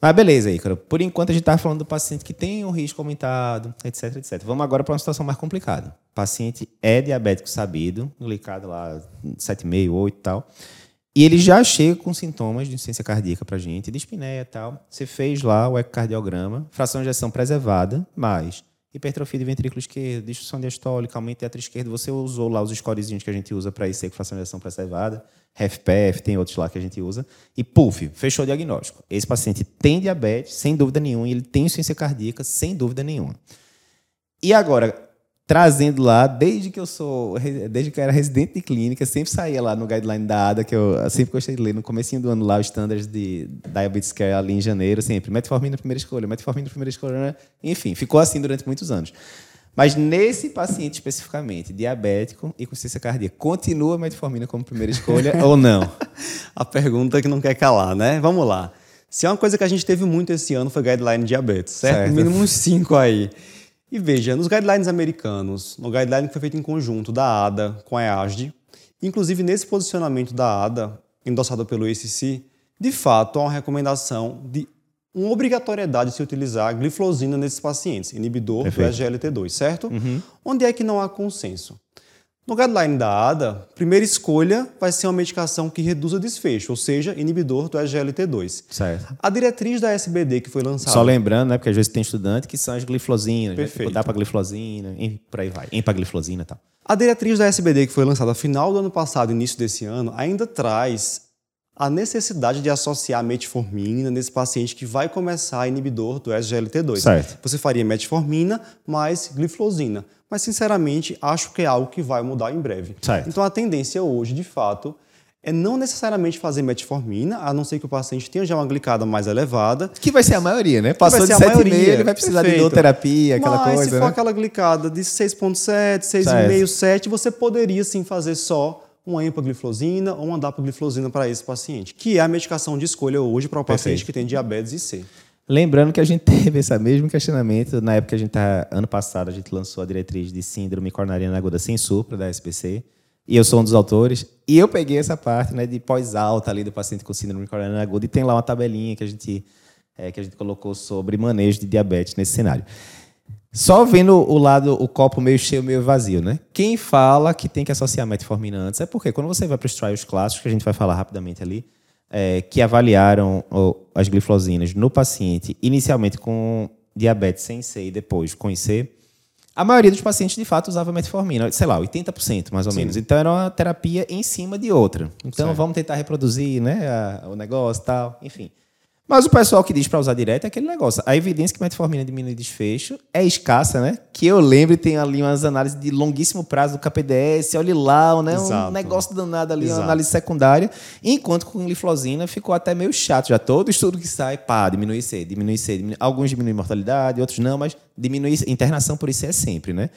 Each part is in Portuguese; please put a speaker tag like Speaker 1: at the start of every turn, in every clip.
Speaker 1: Mas beleza, Ícaro. Por enquanto a gente está falando do paciente que tem um risco aumentado, etc, etc. Vamos agora para uma situação mais complicada. O paciente é diabético sabido, glicado lá 7,5, 8 e tal. E ele já chega com sintomas de insuficiência cardíaca para a gente, de espinéia e tal. Você fez lá o ecocardiograma, fração de ejeção preservada, mas hipertrofia de ventrículo esquerdo, disfunção diastólica, aumento teatro esquerdo. Você usou lá os scorezinhos que a gente usa para fração de ejeção preservada, HFPF, tem outros lá que a gente usa. E, puf, fechou o diagnóstico. Esse paciente tem diabetes, sem dúvida nenhuma, e ele tem insuficiência cardíaca, sem dúvida nenhuma. E agora, trazendo lá, desde que eu sou, desde que eu era residente de clínica, sempre saía lá no guideline da ADA, que eu sempre gostei de ler, no começo do ano lá, os standards de Diabetes Care ali em janeiro, sempre, metformina primeira escolha, metformina primeira escolha, né? enfim, ficou assim durante muitos anos. Mas nesse paciente especificamente, diabético e com ciência cardíaca, continua a metformina como primeira escolha ou não?
Speaker 2: a pergunta que não quer calar, né? Vamos lá. Se é uma coisa que a gente teve muito esse ano foi guideline diabetes, certo? certo. Mínimo uns cinco aí. E veja, nos guidelines americanos, no guideline que foi feito em conjunto da ADA com a EASD, inclusive nesse posicionamento da ADA, endossado pelo ICC, de fato há uma recomendação de uma obrigatoriedade de se utilizar gliflozina nesses pacientes, inibidor Perfeito. do SGLT2, certo? Uhum. Onde é que não há consenso? No guideline da ADA, primeira escolha vai ser uma medicação que reduza desfecho, ou seja, inibidor do SGLT2.
Speaker 1: Certo.
Speaker 2: A diretriz da SBD que foi lançada.
Speaker 1: Só lembrando, né, porque às vezes tem estudante que são as gliflosinas, né, Perfeito. Né, dá para gliflosina, por aí vai, empagliflozina e tal.
Speaker 2: A diretriz da SBD que foi lançada final do ano passado, início desse ano, ainda traz a necessidade de associar metformina nesse paciente que vai começar inibidor do SGLT2.
Speaker 1: Certo.
Speaker 2: Você faria metformina mais gliflozina mas sinceramente acho que é algo que vai mudar em breve.
Speaker 1: Certo.
Speaker 2: Então a tendência hoje, de fato, é não necessariamente fazer metformina, a não ser que o paciente tenha já uma glicada mais elevada.
Speaker 1: Que vai ser a maioria, né? Passou de 7,5, ele vai precisar Perfeito. de idoterapia, aquela
Speaker 2: Mas,
Speaker 1: coisa.
Speaker 2: se for né? aquela glicada de 6,7, 6,5, 7, você poderia sim fazer só uma empagliflozina ou uma dapagliflozina para esse paciente, que é a medicação de escolha hoje para o paciente Perfeito. que tem diabetes e C.
Speaker 1: Lembrando que a gente teve esse mesmo questionamento na época que a gente tá, ano passado a gente lançou a diretriz de síndrome coronariana aguda sem supra da SPC, e eu sou um dos autores, e eu peguei essa parte, né, de pós-alta ali do paciente com síndrome coronariana aguda e tem lá uma tabelinha que a gente é, que a gente colocou sobre manejo de diabetes nesse cenário. Só vendo o lado, o copo meio cheio, meio vazio, né? Quem fala que tem que associar metformina antes é porque quando você vai para os trials clássicos, que a gente vai falar rapidamente ali, é, que avaliaram as glifosinas no paciente, inicialmente com diabetes sem C e depois com IC, a maioria dos pacientes de fato usava metformina, sei lá, 80% mais ou Sim. menos. Então era uma terapia em cima de outra. Então certo. vamos tentar reproduzir né, a, o negócio e tal, enfim. Mas o pessoal que diz para usar direto é aquele negócio. A evidência que metformina diminui desfecho é escassa, né? Que eu lembro tem ali umas análises de longuíssimo prazo do KPDS, olha lá, né? um negócio danado ali, Exato. uma análise secundária. Enquanto com gliflosina ficou até meio chato. Já todo estudo que sai, pá, diminui C, diminui C. Diminui... Alguns diminuem mortalidade, outros não, mas diminui internação por isso é sempre, né?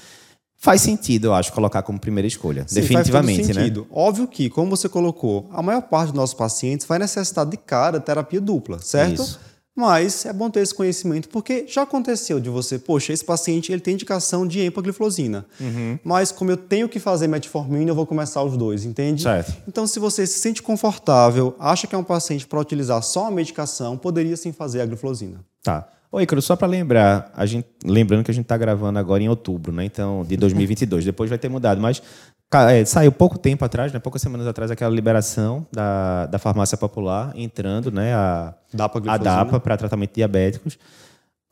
Speaker 1: Faz sentido, eu acho, colocar como primeira escolha. Sim, definitivamente, faz sentido.
Speaker 2: né? Óbvio que, como você colocou, a maior parte dos nossos pacientes vai necessitar de cara terapia dupla, certo? Isso. Mas é bom ter esse conhecimento, porque já aconteceu de você, poxa, esse paciente ele tem indicação de empagliflozina, uhum. mas como eu tenho que fazer metformina, eu vou começar os dois, entende?
Speaker 1: Certo.
Speaker 2: Então, se você se sente confortável, acha que é um paciente para utilizar só a medicação, poderia sim fazer a gliflozina.
Speaker 1: Tá. Oi, Ícaro, só para lembrar, a gente, lembrando que a gente está gravando agora em outubro, né? Então, de 2022. Depois vai ter mudado, mas é, saiu pouco tempo atrás, né? Poucas semanas atrás, aquela liberação da, da farmácia popular entrando, né? A
Speaker 2: DAPA,
Speaker 1: a DAPA para tratamento de diabéticos.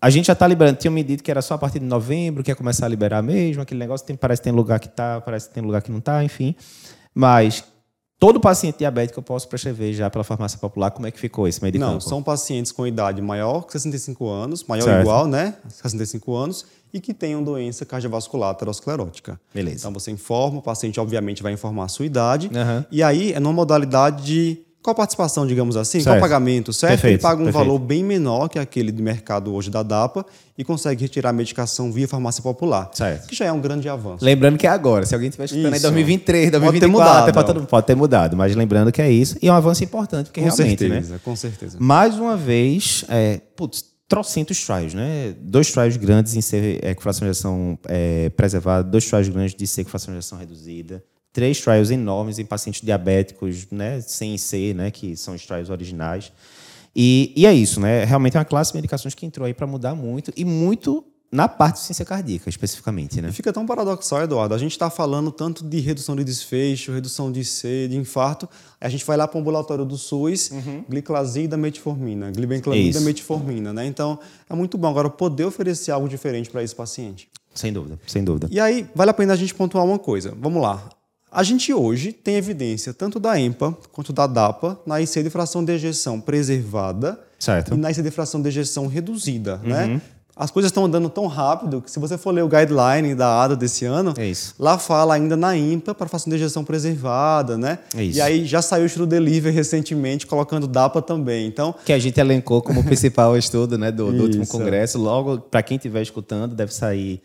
Speaker 1: A gente já está liberando. Tinha me dito que era só a partir de novembro que ia começar a liberar mesmo. Aquele negócio tem, parece que tem lugar que está, parece que tem lugar que não está, enfim. Mas Todo paciente diabético eu posso prescrever já pela farmácia popular. Como é que ficou esse meio de
Speaker 2: Não, são pacientes com idade maior que 65 anos, maior ou igual, né? 65 anos, e que tenham doença cardiovascular aterosclerótica.
Speaker 1: Beleza.
Speaker 2: Então você informa, o paciente obviamente vai informar a sua idade, uhum. e aí é numa modalidade de qual a participação, digamos assim? Certo. Qual o pagamento, certo?
Speaker 1: Perfeito,
Speaker 2: Ele paga um
Speaker 1: perfeito.
Speaker 2: valor bem menor que aquele de mercado hoje da DAPA e consegue retirar a medicação via farmácia popular.
Speaker 1: Certo.
Speaker 2: Que já é um grande avanço.
Speaker 1: Lembrando que é agora. Se alguém estiver escutando em 2023, 2024, pode ter mudado. Pode, pode ter mudado. Mas lembrando que é isso. E é um avanço importante, porque
Speaker 2: com
Speaker 1: realmente,
Speaker 2: certeza,
Speaker 1: né?
Speaker 2: Com certeza.
Speaker 1: Mais uma vez, é, putz, trocentos trials, né? Dois trials grandes em ser é, fração de ação é, preservada, dois trials grandes de ser fração de ação reduzida, três trials enormes em pacientes diabéticos, né, sem ser, né, que são os trials originais. E, e é isso, né? Realmente é uma classe de medicações que entrou aí para mudar muito e muito na parte de ciência cardíaca, especificamente. Né?
Speaker 2: Fica tão paradoxal, Eduardo. A gente está falando tanto de redução de desfecho, redução de C, de infarto. A gente vai lá para o ambulatório do SUS, uhum. gliclazida, metformina, glibenclamida, metformina. Né? Então, é muito bom agora poder oferecer algo diferente para esse paciente.
Speaker 1: Sem dúvida, sem dúvida.
Speaker 2: E aí, vale a pena a gente pontuar uma coisa. Vamos lá. A gente hoje tem evidência tanto da EMPA quanto da DAPA na IC de fração de ejeção preservada
Speaker 1: certo.
Speaker 2: e na IC de fração de ejeção reduzida, né? uhum. né? as coisas estão andando tão rápido que se você for ler o guideline da ADA desse ano,
Speaker 1: é
Speaker 2: lá fala ainda na IMPA para fazer injeção preservada, né?
Speaker 1: É
Speaker 2: e aí já saiu o estudo Deliver recentemente colocando DAPA também. Então,
Speaker 1: que a gente elencou como principal estudo, né, do, do último congresso. Logo, para quem estiver escutando, deve sair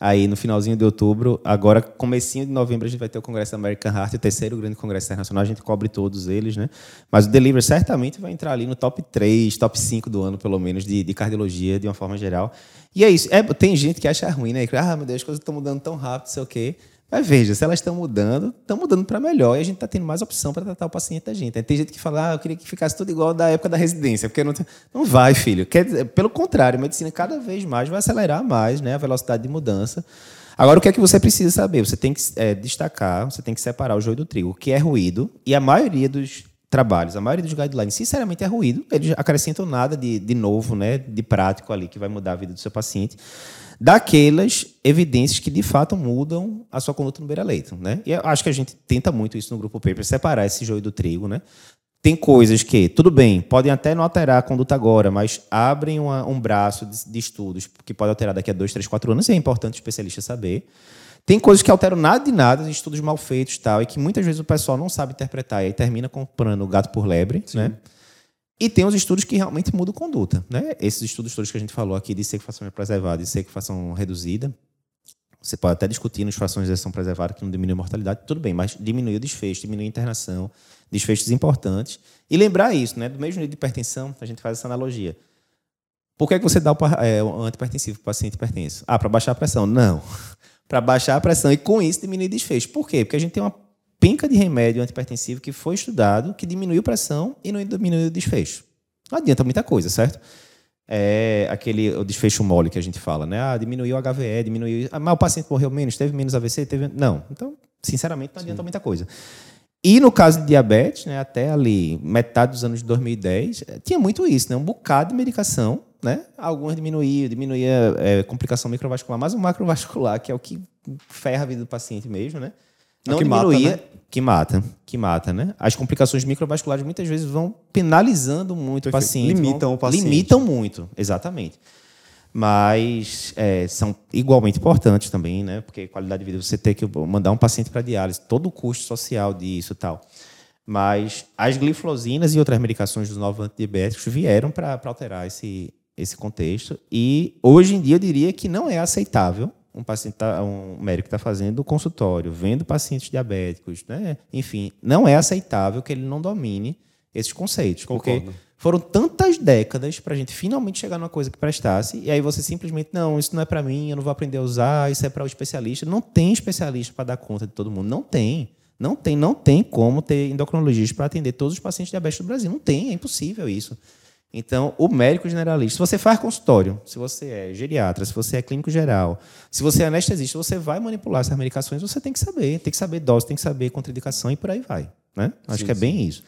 Speaker 1: aí no finalzinho de outubro. Agora, comecinho de novembro, a gente vai ter o Congresso American Heart, o terceiro grande congresso internacional. A gente cobre todos eles, né? Mas o Deliver certamente vai entrar ali no top 3, top 5 do ano, pelo menos, de, de cardiologia, de uma forma geral. E é isso. É, tem gente que acha ruim, né? Ah, meu Deus, as coisas estão mudando tão rápido, sei o quê. Mas veja, se elas estão mudando, estão mudando para melhor e a gente está tendo mais opção para tratar o paciente da gente. Tem gente que fala, ah, eu queria que ficasse tudo igual da época da residência, porque não, não vai, filho. Quer pelo contrário, a medicina cada vez mais vai acelerar mais né, a velocidade de mudança. Agora, o que é que você precisa saber? Você tem que é, destacar, você tem que separar o joio do trigo, o que é ruído, e a maioria dos trabalhos, a maioria dos guidelines, sinceramente, é ruído. Eles acrescentam nada de, de novo, né, de prático ali, que vai mudar a vida do seu paciente daquelas evidências que de fato mudam a sua conduta no beira-leito. Né? E eu acho que a gente tenta muito isso no grupo paper, separar esse joio do trigo. Né? Tem coisas que, tudo bem, podem até não alterar a conduta agora, mas abrem uma, um braço de, de, estudos que pode alterar daqui a dois, três, quatro anos, e é importante o especialista saber. Tem coisas que alteram nada de nada, estudos mal feitos tal, e que muitas vezes o pessoal não sabe interpretar, e aí termina comprando o gato por lebre. Né? E tem os estudos que realmente mudam conduta. Né? Esses estudos todos que a gente falou aqui de sequefação preservada e sequefação reduzida, você pode até discutir nos frações de exceção preservada que não diminui a mortalidade, tudo bem, mas diminui o desfecho, diminui a internação, desfechos importantes. E lembrar isso, né? do mesmo jeito de hipertensão, a gente faz essa analogia. Por que, é que você dá o, é, o antipertensivo para o paciente hipertenso? Ah, para baixar a pressão. Não. Para baixar a pressão e com isso diminuir o desfecho. Por quê? Porque a gente tem uma penca de remédio antipertensivo que foi estudado, que diminuiu pressão e não diminuiu o desfecho. Não adianta muita coisa, certo? É aquele o desfecho mole que a gente fala, né? Ah, diminuiu o HVE, diminuiu. Ah, mas o paciente morreu menos, teve menos AVC, teve. Não. Então, sinceramente, não adianta Sim. muita coisa. E no caso de diabetes, né, até ali, metade dos anos de 2010, eh, tinha muito isso, né? Um bocado de medicação, né? Algumas diminuíam, diminuía é, complicação microvascular, mas o macrovascular, que é o que ferra a vida do paciente mesmo, né?
Speaker 2: É não que diminuía, mata, né?
Speaker 1: que mata, que mata, né? As complicações microvasculares muitas vezes vão penalizando muito Perfeito. o paciente.
Speaker 2: Limitam o paciente.
Speaker 1: Limitam muito, exatamente. Mas é, são igualmente importantes também, né? Porque qualidade de vida, você ter que mandar um paciente para diálise, todo o custo social disso e tal. Mas as glifosinas e outras medicações dos novos antidiabéticos vieram para alterar esse, esse contexto. E hoje em dia eu diria que não é aceitável um paciente tá, um médico está fazendo consultório, vendo pacientes diabéticos, né? Enfim, não é aceitável que ele não domine esses conceitos, Concordo. porque foram tantas décadas para a gente finalmente chegar numa coisa que prestasse e aí você simplesmente não, isso não é para mim, eu não vou aprender a usar, isso é para o especialista. Não tem especialista para dar conta de todo mundo, não tem. Não tem, não tem como ter endocrinologista para atender todos os pacientes diabéticos do Brasil. Não tem, é impossível isso. Então, o médico generalista, se você faz consultório, se você é geriatra, se você é clínico geral, se você é anestesista, você vai manipular essas medicações, você tem que saber, tem que saber dose, tem que saber contraindicação e por aí vai. Né? Acho sim, que é bem isso.